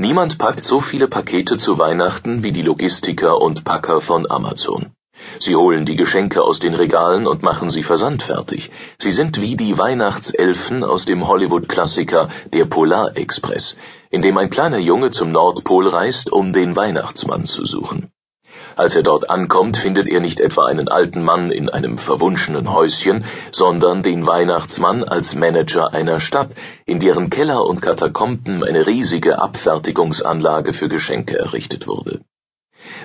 Niemand packt so viele Pakete zu Weihnachten wie die Logistiker und Packer von Amazon. Sie holen die Geschenke aus den Regalen und machen sie versandfertig. Sie sind wie die Weihnachtselfen aus dem Hollywood-Klassiker Der Polarexpress, in dem ein kleiner Junge zum Nordpol reist, um den Weihnachtsmann zu suchen. Als er dort ankommt, findet er nicht etwa einen alten Mann in einem verwunschenen Häuschen, sondern den Weihnachtsmann als Manager einer Stadt, in deren Keller und Katakomben eine riesige Abfertigungsanlage für Geschenke errichtet wurde.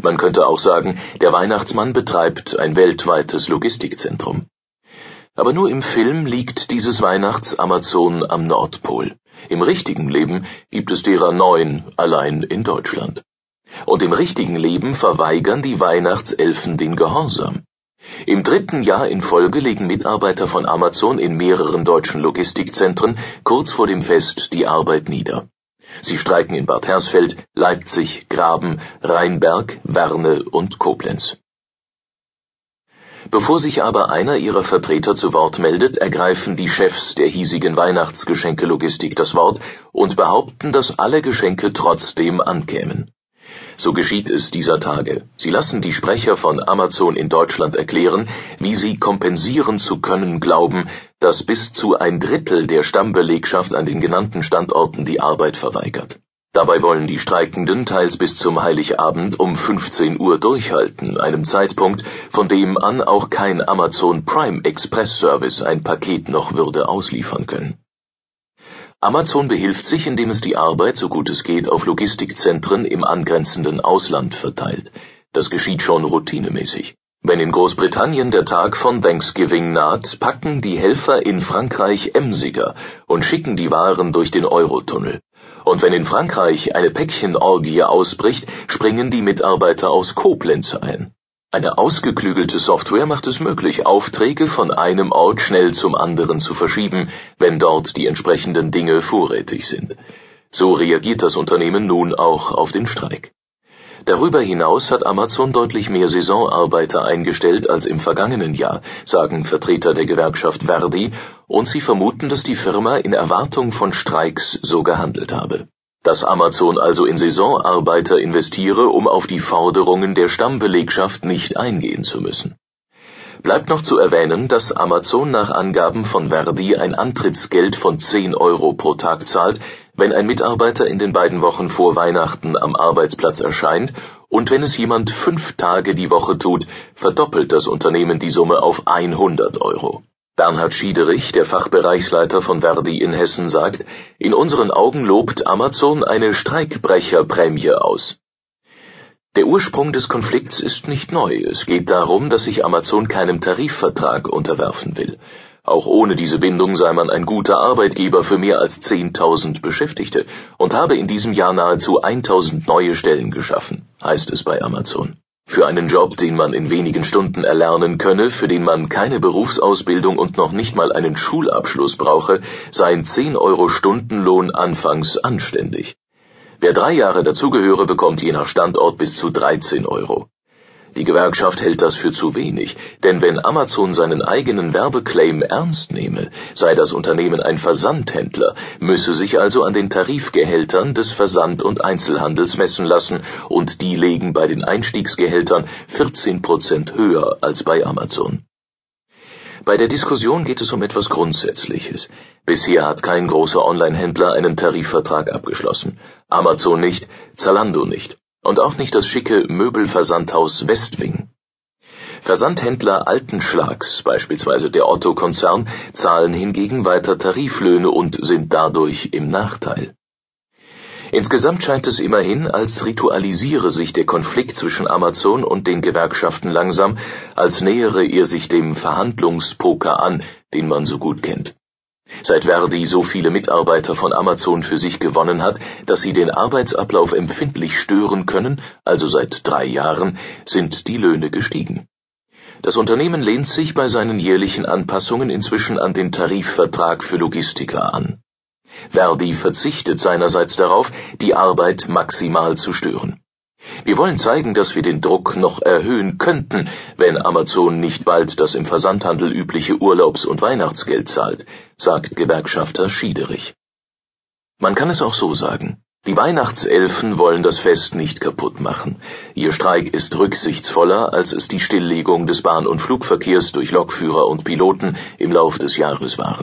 Man könnte auch sagen, der Weihnachtsmann betreibt ein weltweites Logistikzentrum. Aber nur im Film liegt dieses Weihnachts-Amazon am Nordpol. Im richtigen Leben gibt es derer neun allein in Deutschland und im richtigen Leben verweigern die Weihnachtselfen den Gehorsam. Im dritten Jahr in Folge legen Mitarbeiter von Amazon in mehreren deutschen Logistikzentren kurz vor dem Fest die Arbeit nieder. Sie streiken in Bad Hersfeld, Leipzig, Graben, Rheinberg, Werne und Koblenz. Bevor sich aber einer ihrer Vertreter zu Wort meldet, ergreifen die Chefs der hiesigen Weihnachtsgeschenkelogistik das Wort und behaupten, dass alle Geschenke trotzdem ankämen. So geschieht es dieser Tage. Sie lassen die Sprecher von Amazon in Deutschland erklären, wie sie kompensieren zu können glauben, dass bis zu ein Drittel der Stammbelegschaft an den genannten Standorten die Arbeit verweigert. Dabei wollen die Streikenden teils bis zum Heiligabend um 15 Uhr durchhalten, einem Zeitpunkt, von dem an auch kein Amazon Prime Express Service ein Paket noch würde ausliefern können. Amazon behilft sich, indem es die Arbeit, so gut es geht, auf Logistikzentren im angrenzenden Ausland verteilt. Das geschieht schon routinemäßig. Wenn in Großbritannien der Tag von Thanksgiving naht, packen die Helfer in Frankreich emsiger und schicken die Waren durch den Eurotunnel. Und wenn in Frankreich eine Päckchenorgie ausbricht, springen die Mitarbeiter aus Koblenz ein. Eine ausgeklügelte Software macht es möglich, Aufträge von einem Ort schnell zum anderen zu verschieben, wenn dort die entsprechenden Dinge vorrätig sind. So reagiert das Unternehmen nun auch auf den Streik. Darüber hinaus hat Amazon deutlich mehr Saisonarbeiter eingestellt als im vergangenen Jahr, sagen Vertreter der Gewerkschaft Verdi, und sie vermuten, dass die Firma in Erwartung von Streiks so gehandelt habe dass Amazon also in Saisonarbeiter investiere, um auf die Forderungen der Stammbelegschaft nicht eingehen zu müssen. Bleibt noch zu erwähnen, dass Amazon nach Angaben von Verdi ein Antrittsgeld von 10 Euro pro Tag zahlt, wenn ein Mitarbeiter in den beiden Wochen vor Weihnachten am Arbeitsplatz erscheint, und wenn es jemand fünf Tage die Woche tut, verdoppelt das Unternehmen die Summe auf 100 Euro. Bernhard Schiederich, der Fachbereichsleiter von Verdi in Hessen, sagt, in unseren Augen lobt Amazon eine Streikbrecherprämie aus. Der Ursprung des Konflikts ist nicht neu. Es geht darum, dass sich Amazon keinem Tarifvertrag unterwerfen will. Auch ohne diese Bindung sei man ein guter Arbeitgeber für mehr als 10.000 Beschäftigte und habe in diesem Jahr nahezu 1.000 neue Stellen geschaffen, heißt es bei Amazon. Für einen Job, den man in wenigen Stunden erlernen könne, für den man keine Berufsausbildung und noch nicht mal einen Schulabschluss brauche, seien 10 Euro Stundenlohn anfangs anständig. Wer drei Jahre dazugehöre, bekommt je nach Standort bis zu 13 Euro. Die Gewerkschaft hält das für zu wenig, denn wenn Amazon seinen eigenen Werbeclaim ernst nehme, sei das Unternehmen ein Versandhändler, müsse sich also an den Tarifgehältern des Versand- und Einzelhandels messen lassen, und die legen bei den Einstiegsgehältern 14 Prozent höher als bei Amazon. Bei der Diskussion geht es um etwas Grundsätzliches. Bisher hat kein großer Online-Händler einen Tarifvertrag abgeschlossen. Amazon nicht, Zalando nicht und auch nicht das schicke Möbelversandhaus Westwing. Versandhändler alten Schlags, beispielsweise der Otto-Konzern, zahlen hingegen weiter Tariflöhne und sind dadurch im Nachteil. Insgesamt scheint es immerhin, als ritualisiere sich der Konflikt zwischen Amazon und den Gewerkschaften langsam, als nähere er sich dem Verhandlungspoker an, den man so gut kennt. Seit Verdi so viele Mitarbeiter von Amazon für sich gewonnen hat, dass sie den Arbeitsablauf empfindlich stören können, also seit drei Jahren, sind die Löhne gestiegen. Das Unternehmen lehnt sich bei seinen jährlichen Anpassungen inzwischen an den Tarifvertrag für Logistiker an. Verdi verzichtet seinerseits darauf, die Arbeit maximal zu stören. Wir wollen zeigen, dass wir den Druck noch erhöhen könnten, wenn Amazon nicht bald das im Versandhandel übliche Urlaubs- und Weihnachtsgeld zahlt, sagt Gewerkschafter Schiederich. Man kann es auch so sagen. Die Weihnachtselfen wollen das Fest nicht kaputt machen. Ihr Streik ist rücksichtsvoller, als es die Stilllegung des Bahn- und Flugverkehrs durch Lokführer und Piloten im Lauf des Jahres waren